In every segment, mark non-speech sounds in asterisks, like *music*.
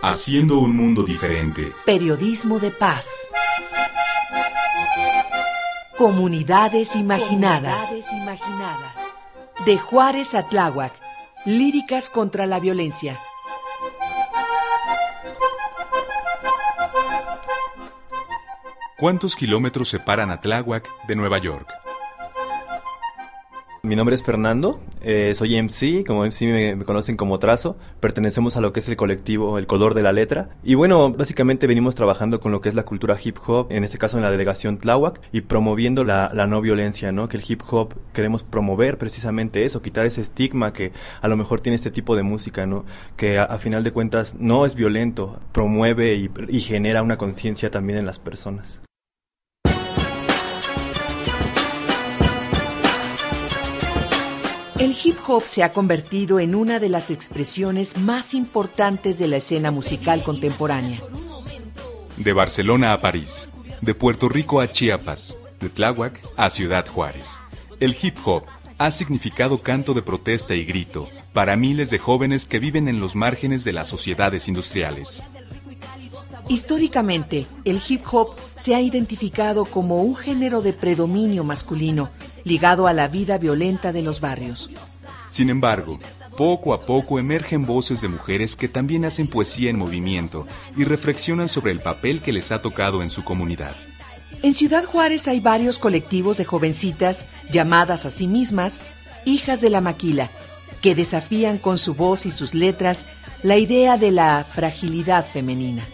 Haciendo un mundo diferente. Periodismo de paz. Comunidades imaginadas. Comunidades imaginadas. De Juárez a Tláhuac. Líricas contra la violencia. ¿Cuántos kilómetros separan a Tláhuac de Nueva York? Mi nombre es Fernando, eh, soy MC, como MC me, conocen como Trazo, pertenecemos a lo que es el colectivo El Color de la Letra y bueno, básicamente venimos trabajando con lo que es la cultura hip hop, en este caso en la delegación Tláhuac y promoviendo la, no violencia, ¿no? Que el hip hop queremos promover precisamente eso, quitar ese estigma que a lo mejor tiene este tipo de música, ¿no? Que a, final de cuentas no es violento, promueve y genera una conciencia también en las personas. El hip hop se ha convertido en una de las expresiones más importantes de la escena musical contemporánea. De Barcelona a París, de Puerto Rico a Chiapas, de Tláhuac a Ciudad Juárez. El hip hop ha significado canto de protesta y grito para miles de jóvenes que viven en los márgenes de las sociedades industriales. Históricamente, el hip hop se ha identificado como un género de predominio masculino ligado a la vida violenta de los barrios. Sin embargo, poco a poco emergen voces de mujeres que también hacen poesía en movimiento y reflexionan sobre el papel que les ha tocado en su comunidad. En Ciudad Juárez hay varios colectivos de jovencitas llamadas a sí mismas hijas de la maquila, que desafían con su voz y sus letras la idea de la fragilidad femenina.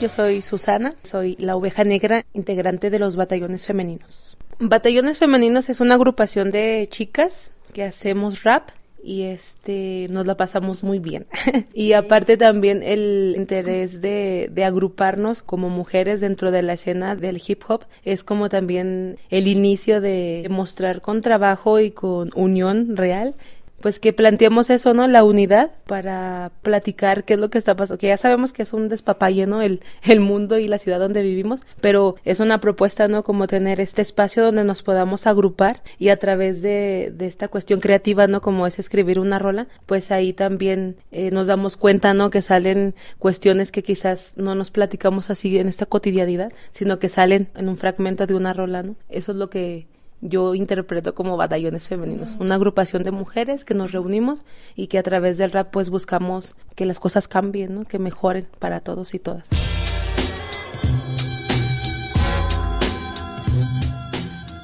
Yo soy Susana, soy la oveja negra, integrante de los batallones femeninos. Batallones femeninos es una agrupación de chicas que hacemos rap y este nos la pasamos muy bien. *laughs* y aparte también el interés de, de, agruparnos como mujeres dentro de la escena del hip hop es como también el inicio de mostrar con trabajo y con unión real pues que planteemos eso, ¿no? La unidad para platicar qué es lo que está pasando, que ya sabemos que es un despapalle, ¿no? El, el mundo y la ciudad donde vivimos, pero es una propuesta, ¿no? Como tener este espacio donde nos podamos agrupar y a través de, de esta cuestión creativa, ¿no? Como es escribir una rola, pues ahí también eh, nos damos cuenta, ¿no? Que salen cuestiones que quizás no nos platicamos así en esta cotidianidad, sino que salen en un fragmento de una rola, ¿no? Eso es lo que yo interpreto como batallones femeninos, una agrupación de mujeres que nos reunimos y que a través del rap pues buscamos que las cosas cambien, ¿no? que mejoren para todos y todas.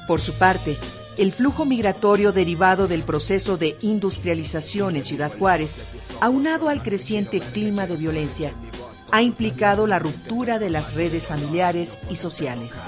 Por su parte, el flujo migratorio derivado del proceso de industrialización en Ciudad Juárez, aunado al creciente clima de violencia, ha implicado la ruptura de las redes familiares y sociales.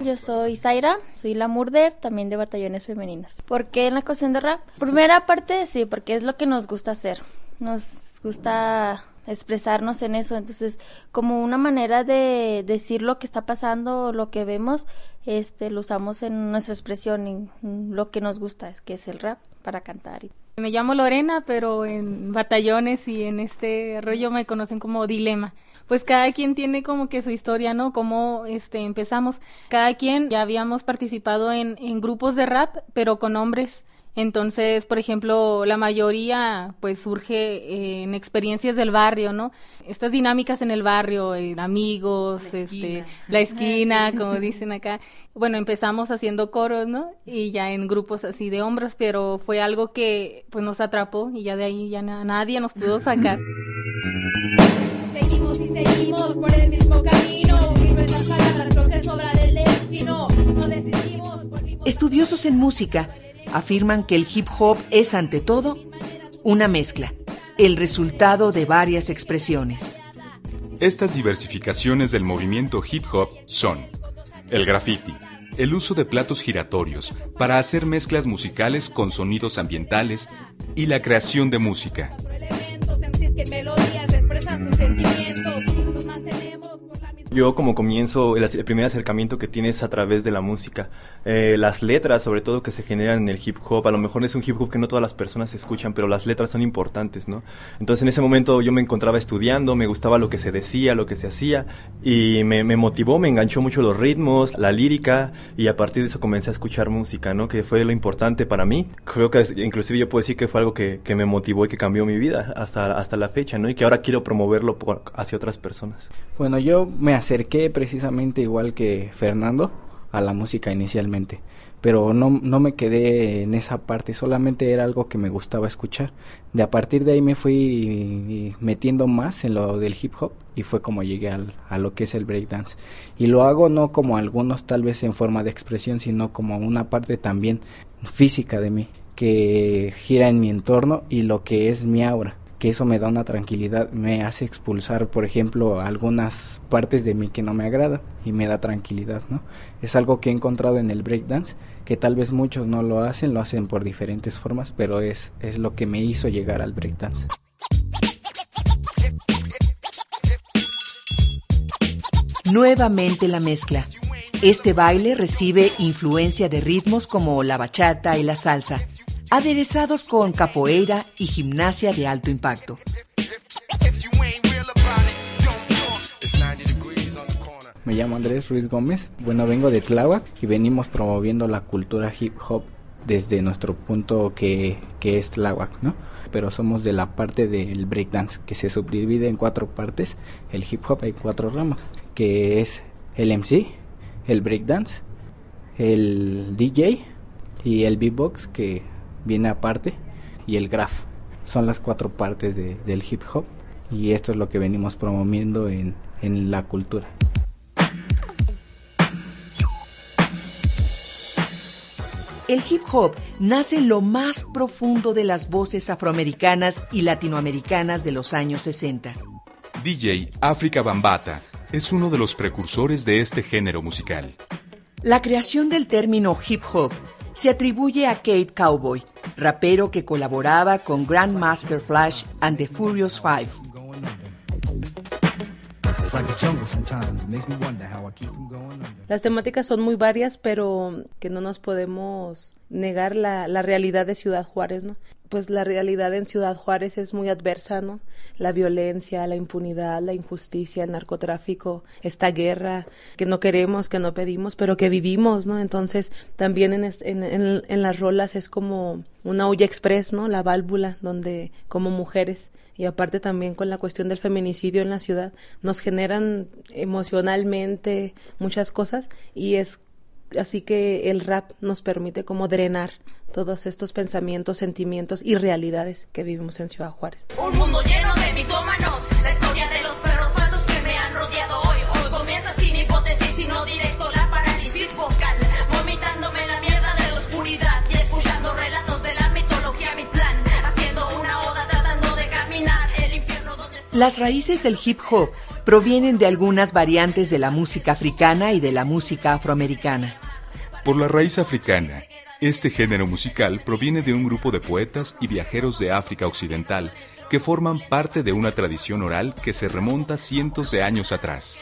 Yo soy Zaira, soy la Murder, también de Batallones Femeninas. ¿Por qué en la cuestión de rap? Primera parte, sí, porque es lo que nos gusta hacer. Nos gusta expresarnos en eso. Entonces, como una manera de decir lo que está pasando, lo que vemos, este, lo usamos en nuestra expresión, en lo que nos gusta, que es el rap, para cantar. Me llamo Lorena, pero en batallones y en este rollo me conocen como Dilema. Pues cada quien tiene como que su historia, ¿no? Como este empezamos. Cada quien ya habíamos participado en, en grupos de rap, pero con hombres. Entonces, por ejemplo, la mayoría pues surge en experiencias del barrio, ¿no? Estas dinámicas en el barrio, en amigos, la este, la esquina, como dicen acá. Bueno, empezamos haciendo coros, ¿no? Y ya en grupos así de hombres, pero fue algo que pues nos atrapó y ya de ahí ya na nadie nos pudo sacar. Seguimos y seguimos por el mismo camino, palabras creo que sobra del destino. No desistimos, Estudiosos en música afirman que el hip hop es ante todo una mezcla, el resultado de varias expresiones. Estas diversificaciones del movimiento hip hop son el graffiti, el uso de platos giratorios para hacer mezclas musicales con sonidos ambientales y la creación de música. Yo como comienzo, el, el primer acercamiento que tienes a través de la música, Eh, las letras sobre todo que se generan en el hip hop, a lo mejor es un hip hop que no todas las personas escuchan, pero las letras son importantes, ¿no? Entonces en ese momento yo me encontraba estudiando, me gustaba lo que se decía, lo que se hacía, y me, me motivó, me enganchó mucho los ritmos, la lírica, y a partir de eso comencé a escuchar música, ¿no? Que fue lo importante para mí. Creo que inclusive yo puedo decir que fue algo que, que me motivó y que cambió mi vida hasta, hasta la fecha, ¿no? Y que ahora quiero promoverlo por- hacia otras personas. Bueno, yo me acerqué precisamente igual que Fernando a la música inicialmente, pero no, no me quedé en esa parte, solamente era algo que me gustaba escuchar. De a partir de ahí me fui metiendo más en lo del hip hop y fue como llegué al- a lo que es el breakdance. Y lo hago no como algunos tal vez en forma de expresión, sino como una parte también física de mí, que gira en mi entorno y lo que es mi aura que eso me da una tranquilidad, me hace expulsar, por ejemplo, algunas partes de mí que no me agradan y me da tranquilidad, ¿no? Es algo que he encontrado en el breakdance, que tal vez muchos no lo hacen, lo hacen por diferentes formas, pero es, es lo que me hizo llegar al breakdance. Nuevamente la mezcla. Este baile recibe influencia de ritmos como la bachata y la salsa, aderezados con capoeira y gimnasia de alto impacto. Me llamo Andrés Ruiz Gómez, bueno, vengo de Tláhuac y venimos promoviendo la cultura hip hop desde nuestro punto que, que es Tláhuac, ¿no? Pero somos de la parte del breakdance, que se subdivide en cuatro partes, el hip hop hay cuatro ramas, que es el MC, el breakdance, el DJ y el beatbox que viene aparte y el graph. Son las cuatro partes de- del hip hop y esto es lo que venimos promoviendo en, en la cultura. El hip hop nace en lo más profundo de las voces afroamericanas y latinoamericanas de los años 60. DJ África Bambata es uno de los precursores de este género musical. La creación del término hip hop se atribuye a Kate Cowboy, rapero que colaboraba con Grandmaster Flash and the Furious Five. Las temáticas son muy varias, pero que no nos podemos negar la, la realidad de Ciudad Juárez, ¿no? Pues la realidad en Ciudad Juárez es muy adversa, ¿no? La violencia, la impunidad, la injusticia, el narcotráfico, esta guerra que no queremos, que no pedimos, pero que vivimos, ¿no? Entonces, también en, en, en- en las rolas es como una olla express, ¿no? La válvula, donde como mujeres y aparte también con la cuestión del feminicidio en la ciudad, nos generan emocionalmente muchas cosas y es así que el rap nos permite como drenar todos estos pensamientos, sentimientos y realidades que vivimos en Ciudad Juárez. Un mundo lleno de mitómanos, Las raíces del hip hop provienen de algunas variantes de la música africana y de la música afroamericana. Por la raíz africana, este género musical proviene de un grupo de poetas y viajeros de África Occidental que forman parte de una tradición oral que se remonta cientos de años atrás.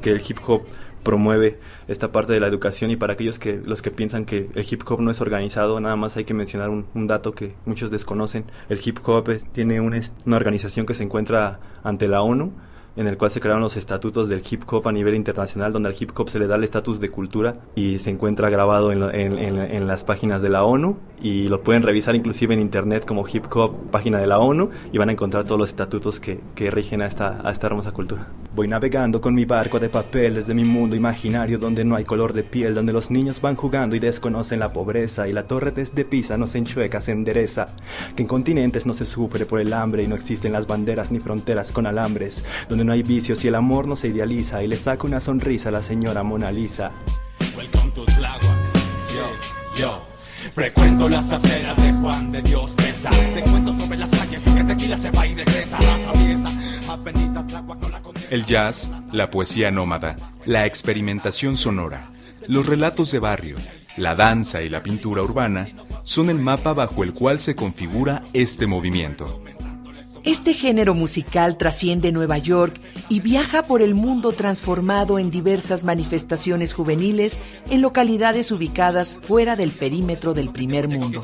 Que el hip hop promueve esta parte de la educación. Y para aquellos que los que piensan que el hip hop no es organizado nada más hay que mencionar un, dato que muchos desconocen. El hip hop es- tiene una organización que se encuentra ante la ONU en el cual se crearon los estatutos del hip hop a nivel internacional, donde al hip hop se le da el estatus de cultura y se encuentra grabado en, en- en- en las páginas de la ONU y lo pueden revisar inclusive en internet como hip hop, página de la ONU, y van a encontrar todos los estatutos que, que rigen a esta, a esta hermosa cultura. Voy navegando con mi barco de papel desde mi mundo imaginario donde no hay color de piel, donde los niños van jugando y desconocen la pobreza y la torre desde Pisa no se enchueca, se endereza, que en continentes no se sufre por el hambre y no existen las banderas ni fronteras con alambres, donde no hay vicios y el amor no se idealiza y le saca una sonrisa a la señora Mona Lisa. Welcome to Tláhuac. Yo, yo. Frecuento las aceras de Juan de Dios, que cabeza. Te cuento sobre las calles que tequila se va y regresa. Atraviesa Avenida Tláhuac, no la condena. El jazz, la poesía nómada, la experimentación sonora, los relatos de barrio, la danza y la pintura urbana son el mapa bajo el cual se configura este movimiento. Este género musical trasciende Nueva York y viaja por el mundo transformado en diversas manifestaciones juveniles en localidades ubicadas fuera del perímetro del primer mundo.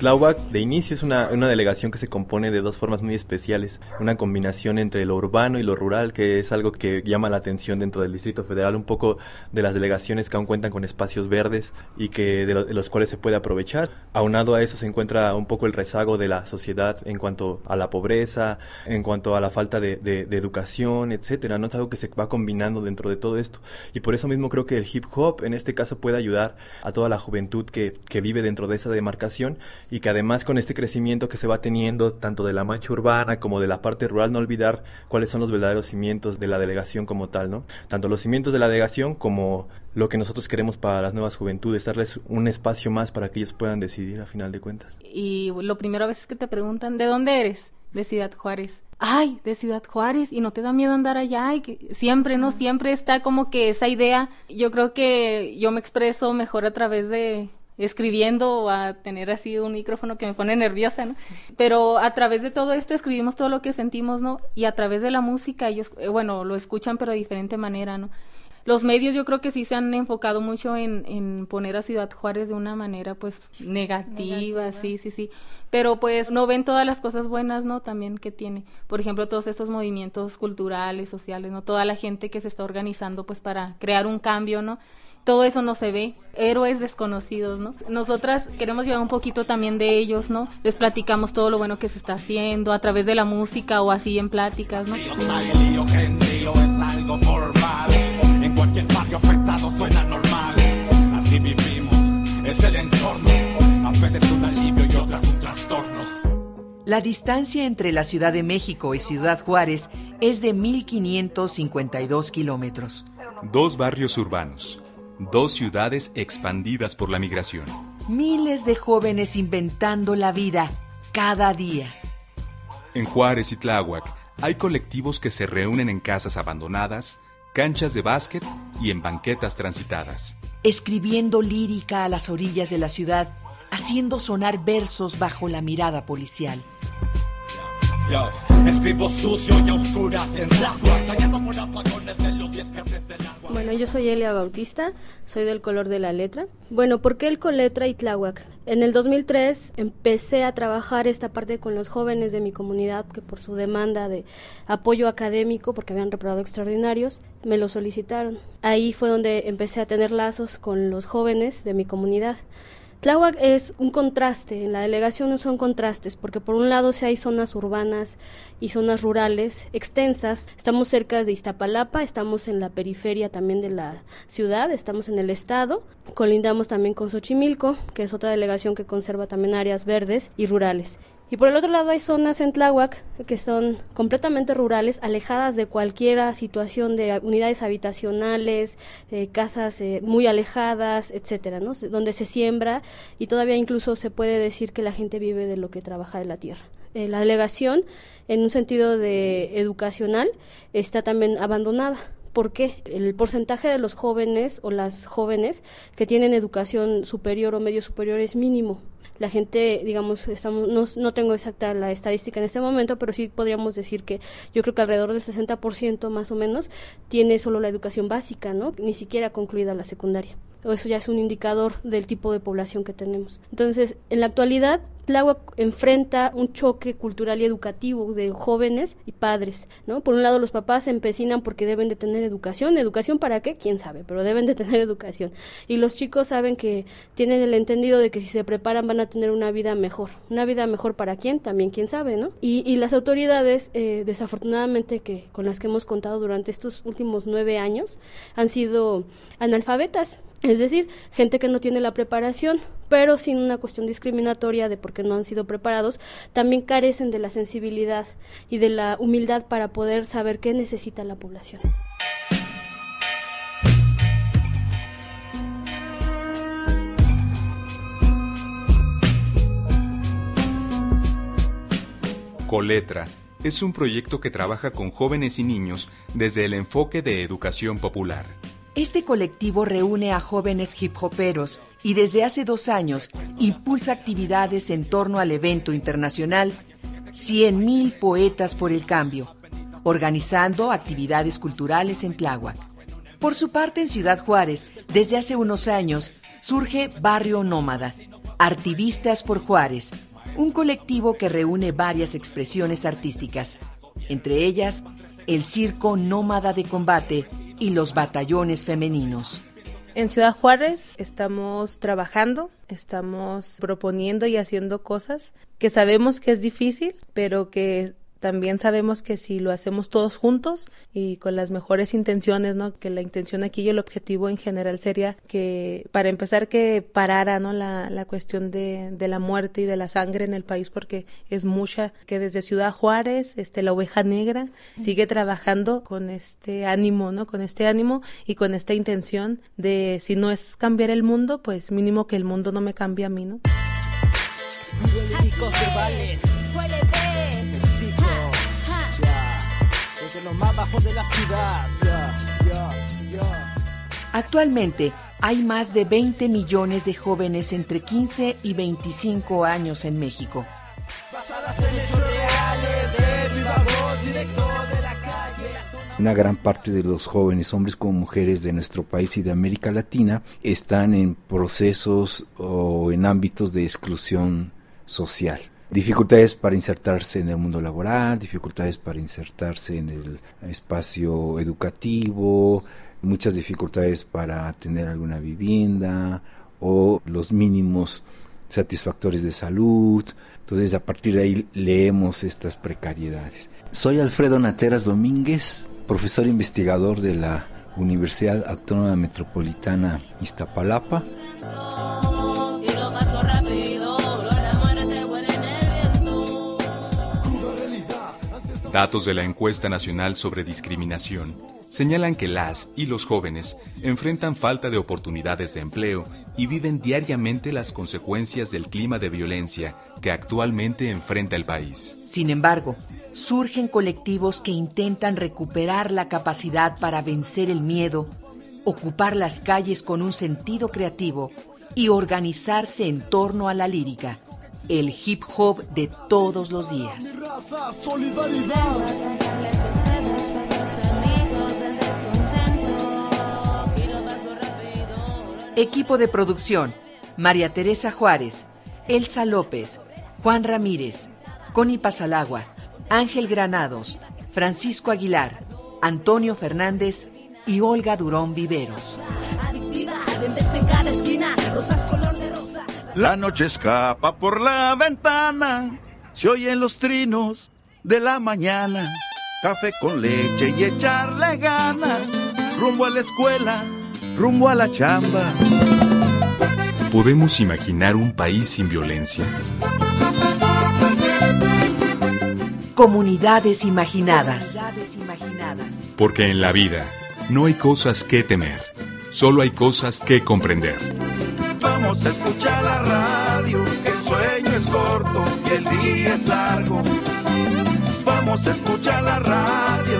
Tláhuac de inicio es una, delegación que se compone de dos formas muy especiales, una combinación entre lo urbano y lo rural, que es algo que llama la atención dentro del Distrito Federal, un poco de las delegaciones que aún cuentan con espacios verdes y que de, de los cuales se puede aprovechar. Aunado a eso se encuentra un poco el rezago de la sociedad en cuanto a la pobreza, en cuanto a la falta de, educación, etcétera. No es algo que se va combinando dentro de todo esto. Y por eso mismo creo que el hip hop en este caso puede ayudar a toda la juventud que vive dentro de esa demarcación y que además con este crecimiento que se va teniendo tanto de la mancha urbana como de la parte rural no olvidar cuáles son los verdaderos cimientos de la delegación como tal, ¿no? Tanto los cimientos de la delegación como lo que nosotros queremos para las nuevas juventudes, darles un espacio más para que ellos puedan decidir a final de cuentas. Y lo primero a veces que te preguntan, ¿de dónde eres? De Ciudad Juárez. Ay, de Ciudad Juárez, y no te da miedo andar allá, y que siempre, ¿no? Siempre está como que esa idea. Yo creo que yo me expreso mejor a través de escribiendo o a tener así un micrófono que me pone nerviosa, ¿no? Pero a través de todo esto escribimos todo lo que sentimos, ¿no? Y a través de la música ellos, eh, bueno, lo escuchan pero de diferente manera, ¿no? Los medios yo creo que sí se han enfocado mucho en, en poner a Ciudad Juárez de una manera pues negativa, Negativa. sí, sí, sí. Pero pues no ven todas las cosas buenas, ¿no? También que tiene. Por ejemplo, todos estos movimientos culturales, sociales, ¿no? Toda la gente que se está organizando pues para crear un cambio, ¿no? Todo eso no se ve. Héroes desconocidos, ¿no? Nosotras queremos llevar un poquito también de ellos, ¿no? Les platicamos todo lo bueno que se está haciendo a través de la música o así en pláticas, ¿no? Lío, sale, lío, que el lío es algo formal. En cualquier barrio afectado suena normal. Así vivimos, es el entorno. A veces un alivio y otras un trastorno. La distancia entre la Ciudad de México y Ciudad Juárez es de 1.552 kilómetros. Dos barrios urbanos, dos ciudades expandidas por la migración. Miles de jóvenes inventando la vida cada día. En Juárez y Tláhuac hay colectivos que se reúnen en casas abandonadas, canchas de básquet y en banquetas transitadas. escribiendo lírica a las orillas de la ciudad, haciendo sonar versos bajo la mirada policial. Yo, escribo sucio y a oscuras en la tallado por apagones de Bueno, yo soy Elia Bautista, soy del color de la letra. Bueno, ¿por qué el Coletra y Tláhuac? En el 2003 empecé a trabajar esta parte con los jóvenes de mi comunidad que por su demanda de apoyo académico, porque habían reprobado extraordinarios, me lo solicitaron. Ahí fue donde empecé a tener lazos con los jóvenes de mi comunidad. Tláhuac es un contraste, en la delegación son contrastes, porque por un lado sí hay zonas urbanas y zonas rurales extensas. Estamos cerca de Iztapalapa, estamos en la periferia también de la ciudad, estamos en el estado. Colindamos también con Xochimilco, que es otra delegación que conserva también áreas verdes y rurales. Y por el otro lado hay zonas en Tláhuac que son completamente rurales, alejadas de cualquier situación de unidades habitacionales, eh, casas eh, muy alejadas, etcétera, ¿no? Donde se siembra y todavía incluso se puede decir que la gente vive de lo que trabaja de la tierra. Eh, la delegación, en un sentido de educacional, está también abandonada. ¿Por qué? El porcentaje de los jóvenes o las jóvenes que tienen educación superior o medio superior es mínimo. La gente, digamos, estamos, no, no tengo exacta la estadística en este momento, pero sí podríamos decir que yo creo que alrededor del 60% más o menos tiene solo la educación básica, ¿no? Ni siquiera concluida la secundaria. Eso ya es un indicador del tipo de población que tenemos. Entonces, en la actualidad, Tláhuac enfrenta un choque cultural y educativo de jóvenes y padres, ¿no? Por un lado, los papás se empecinan porque deben de tener educación. ¿Educación para qué? ¿Quién sabe? Pero deben de tener *laughs* educación. Y los chicos saben que tienen el entendido de que si se preparan van a tener una vida mejor. ¿Una vida mejor para quién? También quién sabe, ¿no? Y, y las autoridades, eh, desafortunadamente, que con las que hemos contado durante estos últimos nueve años, han sido analfabetas. Es decir, gente que no tiene la preparación, pero sin una cuestión discriminatoria de porque no han sido preparados, también carecen de la sensibilidad y de la humildad para poder saber qué necesita la población. Coletra es un proyecto que trabaja con jóvenes y niños desde el enfoque de educación popular. Este colectivo reúne a jóvenes hip hoperos y desde hace dos años impulsa actividades en torno al evento internacional 100.000 Poetas por el Cambio, organizando actividades culturales en Tláhuac. Por su parte, en Ciudad Juárez, desde hace unos años, surge Barrio Nómada, Artivistas por Juárez, un colectivo que reúne varias expresiones artísticas, entre ellas el circo nómada de combate y los batallones femeninos. En Ciudad Juárez estamos trabajando, estamos proponiendo y haciendo cosas que sabemos que es difícil, pero que también sabemos que si lo hacemos todos juntos y con las mejores intenciones, ¿no? Que la intención aquí y el objetivo en general sería que, para empezar, que parara, ¿no? La, la cuestión de, de la muerte y de la sangre en el país, porque es mucha, que desde Ciudad Juárez, este, la oveja negra sigue trabajando con este ánimo, ¿no? Con este ánimo y con esta intención de, si no es cambiar el mundo, pues mínimo que el mundo no me cambie a mí, ¿no? Actualmente hay más de 20 millones de jóvenes entre 15 y 25 años en México. Una gran parte de los jóvenes, hombres como mujeres de nuestro país y de América Latina, están en procesos o en ámbitos de exclusión social dificultades para insertarse en el mundo laboral, dificultades para insertarse en el espacio educativo, muchas dificultades para tener alguna vivienda o los mínimos satisfactores de salud. Entonces a partir de ahí leemos estas precariedades. Soy Alfredo Nateras Domínguez, profesor investigador de la Universidad Autónoma Metropolitana Iztapalapa. Datos de la encuesta nacional sobre discriminación señalan que las y los jóvenes enfrentan falta de oportunidades de empleo y viven diariamente las consecuencias del clima de violencia que actualmente enfrenta el país. Sin embargo, surgen colectivos que intentan recuperar la capacidad para vencer el miedo, ocupar las calles con un sentido creativo y organizarse en torno a la lírica el hip hop de todos los días. Equipo de producción: María Teresa Juárez, Elsa López, Juan Ramírez, Connie Pasalagua, Ángel Granados, Francisco Aguilar, Antonio Fernández y Olga Durón Viveros. La noche escapa por la ventana, se oyen los trinos de la mañana. Café con leche y echarle ganas, rumbo a la escuela, rumbo a la chamba. ¿Podemos imaginar un país sin violencia? Comunidades imaginadas. Porque en la vida no hay cosas que temer, solo hay cosas que comprender. Vamos a escuchar la radio, el sueño es corto y el día es largo. Vamos a escuchar la radio